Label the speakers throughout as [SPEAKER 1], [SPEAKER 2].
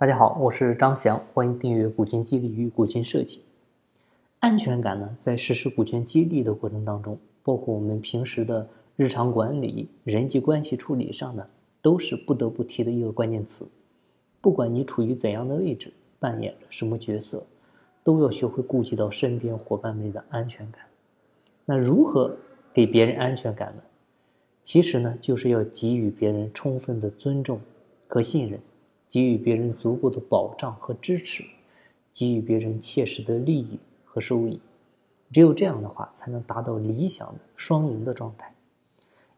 [SPEAKER 1] 大家好，我是张翔，欢迎订阅《股权激励与股权设计》。安全感呢，在实施股权激励的过程当中，包括我们平时的日常管理、人际关系处理上呢，都是不得不提的一个关键词。不管你处于怎样的位置，扮演什么角色，都要学会顾及到身边伙伴们的安全感。那如何给别人安全感呢？其实呢，就是要给予别人充分的尊重和信任，给予别人足够的保障和支持，给予别人切实的利益和收益。只有这样的话，才能达到理想的双赢的状态。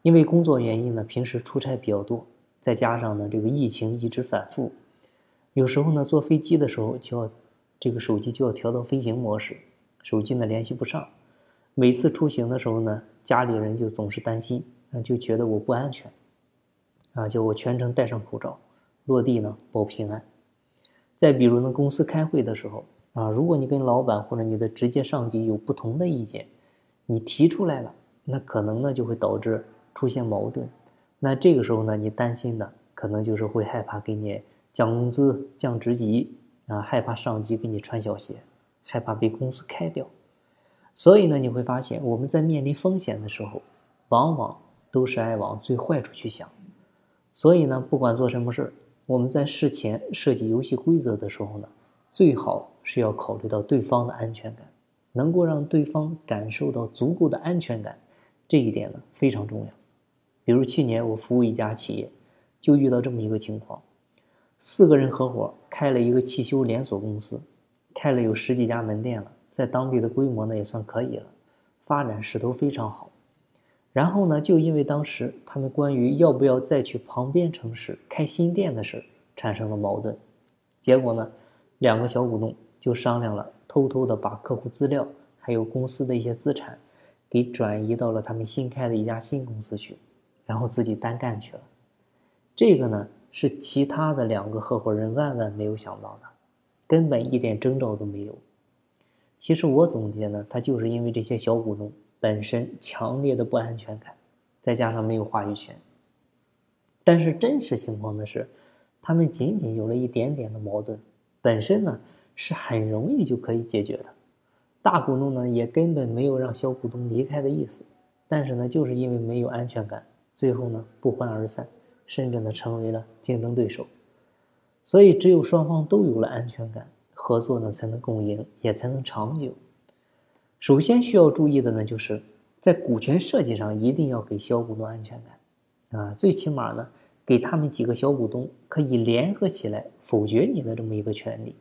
[SPEAKER 1] 因为工作原因呢，平时出差比较多，再加上呢，这个疫情一直反复，有时候呢，坐飞机的时候就要这个手机就要调到飞行模式，手机呢联系不上。每次出行的时候呢，家里人就总是担心。那就觉得我不安全，啊，叫我全程戴上口罩，落地呢保平安。再比如呢，公司开会的时候，啊，如果你跟老板或者你的直接上级有不同的意见，你提出来了，那可能呢就会导致出现矛盾。那这个时候呢，你担心的可能就是会害怕给你降工资、降职级，啊，害怕上级给你穿小鞋，害怕被公司开掉。所以呢，你会发现我们在面临风险的时候，往往。都是爱往最坏处去想，所以呢，不管做什么事儿，我们在事前设计游戏规则的时候呢，最好是要考虑到对方的安全感，能够让对方感受到足够的安全感，这一点呢非常重要。比如去年我服务一家企业，就遇到这么一个情况，四个人合伙开了一个汽修连锁公司，开了有十几家门店了，在当地的规模呢也算可以了，发展势头非常好。然后呢，就因为当时他们关于要不要再去旁边城市开新店的事产生了矛盾，结果呢，两个小股东就商量了，偷偷的把客户资料还有公司的一些资产，给转移到了他们新开的一家新公司去，然后自己单干去了。这个呢，是其他的两个合伙人万万没有想到的，根本一点征兆都没有。其实我总结呢，他就是因为这些小股东。本身强烈的不安全感，再加上没有话语权。但是真实情况呢是，他们仅仅有了一点点的矛盾，本身呢是很容易就可以解决的。大股东呢也根本没有让小股东离开的意思，但是呢就是因为没有安全感，最后呢不欢而散，甚至呢成为了竞争对手。所以只有双方都有了安全感，合作呢才能共赢，也才能长久。首先需要注意的呢，就是在股权设计上一定要给小股东安全感，啊，最起码呢，给他们几个小股东可以联合起来否决你的这么一个权利，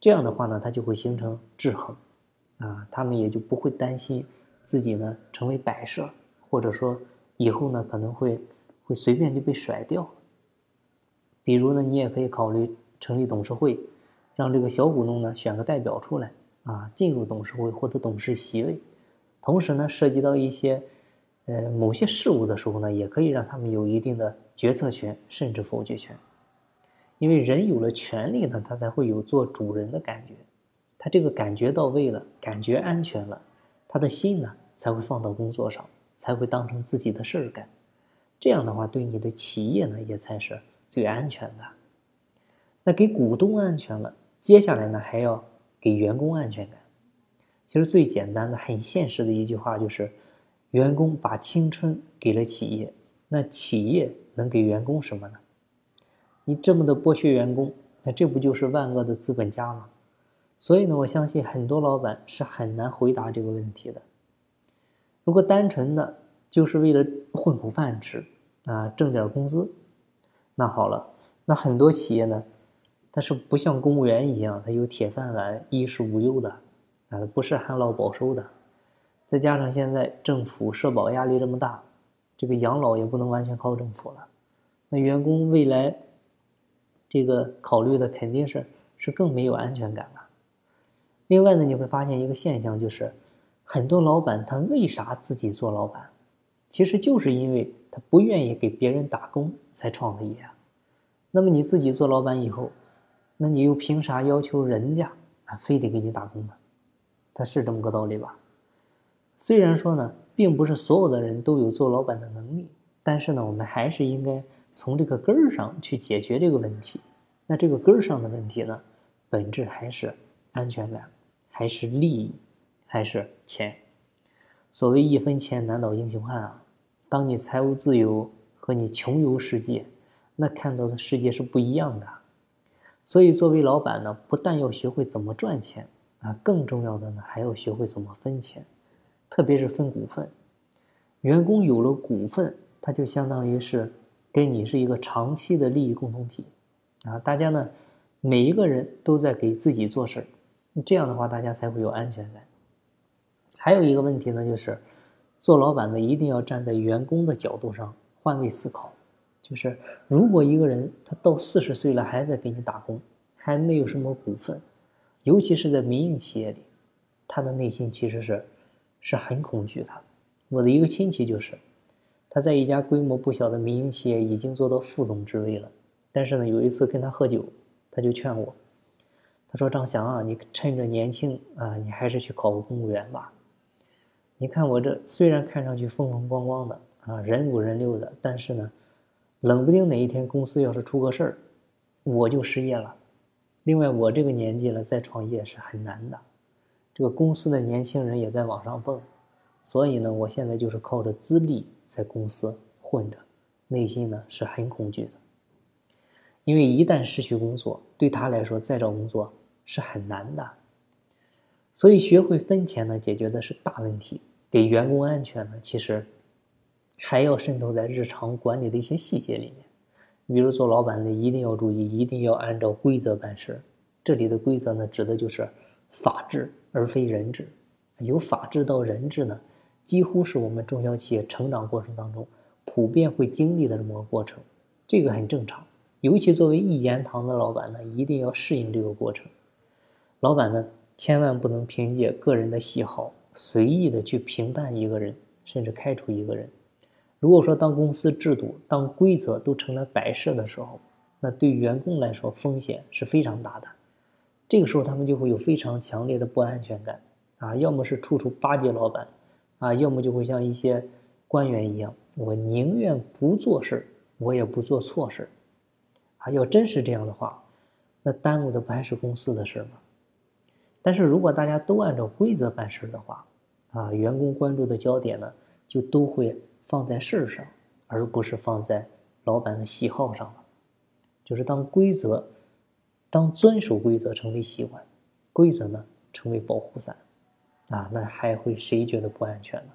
[SPEAKER 1] 这样的话呢，它就会形成制衡，啊，他们也就不会担心自己呢成为摆设，或者说以后呢可能会会随便就被甩掉。比如呢，你也可以考虑成立董事会，让这个小股东呢选个代表出来。啊，进入董事会获得董事席位，同时呢，涉及到一些，呃，某些事务的时候呢，也可以让他们有一定的决策权，甚至否决权。因为人有了权利呢，他才会有做主人的感觉，他这个感觉到位了，感觉安全了，他的心呢才会放到工作上，才会当成自己的事儿干。这样的话，对你的企业呢，也才是最安全的。那给股东安全了，接下来呢，还要。给员工安全感，其实最简单的、很现实的一句话就是：员工把青春给了企业，那企业能给员工什么呢？你这么的剥削员工，那这不就是万恶的资本家吗？所以呢，我相信很多老板是很难回答这个问题的。如果单纯的就是为了混口饭吃啊，挣点工资，那好了，那很多企业呢？但是不像公务员一样，他有铁饭碗、衣食无忧的，啊，不是旱涝保收的。再加上现在政府社保压力这么大，这个养老也不能完全靠政府了。那员工未来，这个考虑的肯定是是更没有安全感了。另外呢，你会发现一个现象，就是很多老板他为啥自己做老板，其实就是因为他不愿意给别人打工才创的业。那么你自己做老板以后，那你又凭啥要求人家啊，非得给你打工呢？他是这么个道理吧？虽然说呢，并不是所有的人都有做老板的能力，但是呢，我们还是应该从这个根儿上去解决这个问题，那这个根儿上的问题呢，本质还是安全感，还是利益，还是钱。所谓一分钱难倒英雄汉啊！当你财务自由和你穷游世界，那看到的世界是不一样的。所以，作为老板呢，不但要学会怎么赚钱啊，更重要的呢，还要学会怎么分钱，特别是分股份。员工有了股份，他就相当于是跟你是一个长期的利益共同体啊。大家呢，每一个人都在给自己做事儿，这样的话，大家才会有安全感。还有一个问题呢，就是做老板的一定要站在员工的角度上换位思考。就是如果一个人他到四十岁了还在给你打工，还没有什么股份，尤其是在民营企业里，他的内心其实是是很恐惧的。我的一个亲戚就是，他在一家规模不小的民营企业已经做到副总职位了，但是呢，有一次跟他喝酒，他就劝我，他说：“张翔啊，你趁着年轻啊，你还是去考个公务员吧。”你看我这虽然看上去风风光光的啊，人五人六的，但是呢，冷不丁哪一天公司要是出个事儿，我就失业了。另外，我这个年纪了再创业是很难的，这个公司的年轻人也在往上蹦，所以呢，我现在就是靠着资历在公司混着，内心呢是很恐惧的。因为一旦失去工作，对他来说再找工作是很难的。所以，学会分钱呢，解决的是大问题。给员工安全呢，其实还要渗透在日常管理的一些细节里面。比如做老板的一定要注意，一定要按照规则办事。这里的规则呢，指的就是法治，而非人治。由法治到人治呢，几乎是我们中小企业成长过程当中普遍会经历的这么个过程。这个很正常，尤其作为一言堂的老板呢，一定要适应这个过程。老板呢？千万不能凭借个人的喜好随意的去评判一个人，甚至开除一个人。如果说当公司制度、当规则都成了摆设的时候，那对员工来说风险是非常大的。这个时候他们就会有非常强烈的不安全感啊，要么是处处巴结老板啊，要么就会像一些官员一样，我宁愿不做事我也不做错事啊。要真是这样的话，那耽误的不还是公司的事吗？但是如果大家都按照规则办事的话，啊，员工关注的焦点呢，就都会放在事上，而不是放在老板的喜好上了。就是当规则，当遵守规则成为习惯，规则呢成为保护伞，啊，那还会谁觉得不安全呢？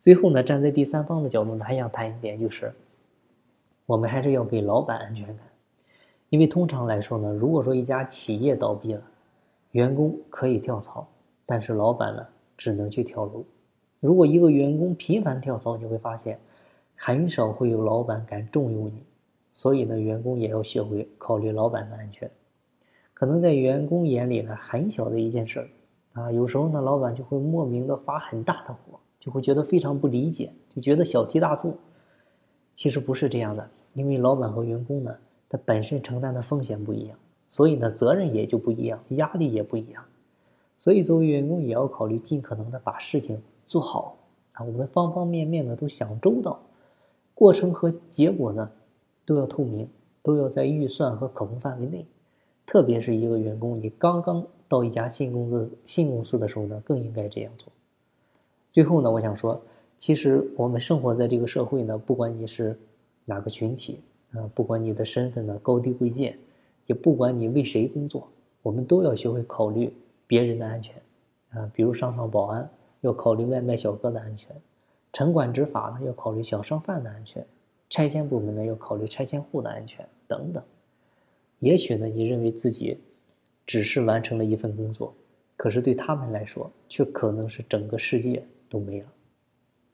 [SPEAKER 1] 最后呢，站在第三方的角度呢，还想谈一点，就是我们还是要给老板安全感，因为通常来说呢，如果说一家企业倒闭了，员工可以跳槽，但是老板呢只能去跳楼。如果一个员工频繁跳槽，你会发现很少会有老板敢重用你。所以呢，员工也要学会考虑老板的安全。可能在员工眼里呢，很小的一件事儿啊，有时候呢，老板就会莫名的发很大的火，就会觉得非常不理解，就觉得小题大做。其实不是这样的，因为老板和员工呢，他本身承担的风险不一样。所以呢，责任也就不一样，压力也不一样。所以作为员工，也要考虑尽可能的把事情做好啊。我们方方面面呢都想周到，过程和结果呢都要透明，都要在预算和可控范围内。特别是一个员工，你刚刚到一家新公司、新公司的时候呢，更应该这样做。最后呢，我想说，其实我们生活在这个社会呢，不管你是哪个群体啊，不管你的身份呢高低贵贱。也不管你为谁工作，我们都要学会考虑别人的安全，啊，比如商场保安要考虑外卖小哥的安全，城管执法呢要考虑小商贩的安全，拆迁部门呢要考虑拆迁户的安全等等。也许呢，你认为自己只是完成了一份工作，可是对他们来说，却可能是整个世界都没了。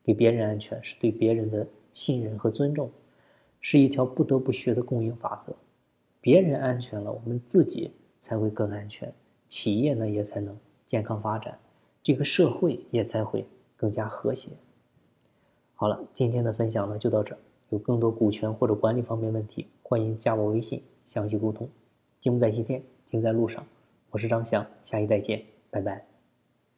[SPEAKER 1] 给别人安全是对别人的信任和尊重，是一条不得不学的共赢法则。别人安全了，我们自己才会更安全，企业呢也才能健康发展，这个社会也才会更加和谐。好了，今天的分享呢就到这，有更多股权或者管理方面问题，欢迎加我微信详细沟通。金不在今天，金在路上，我是张翔，下期再见，拜拜。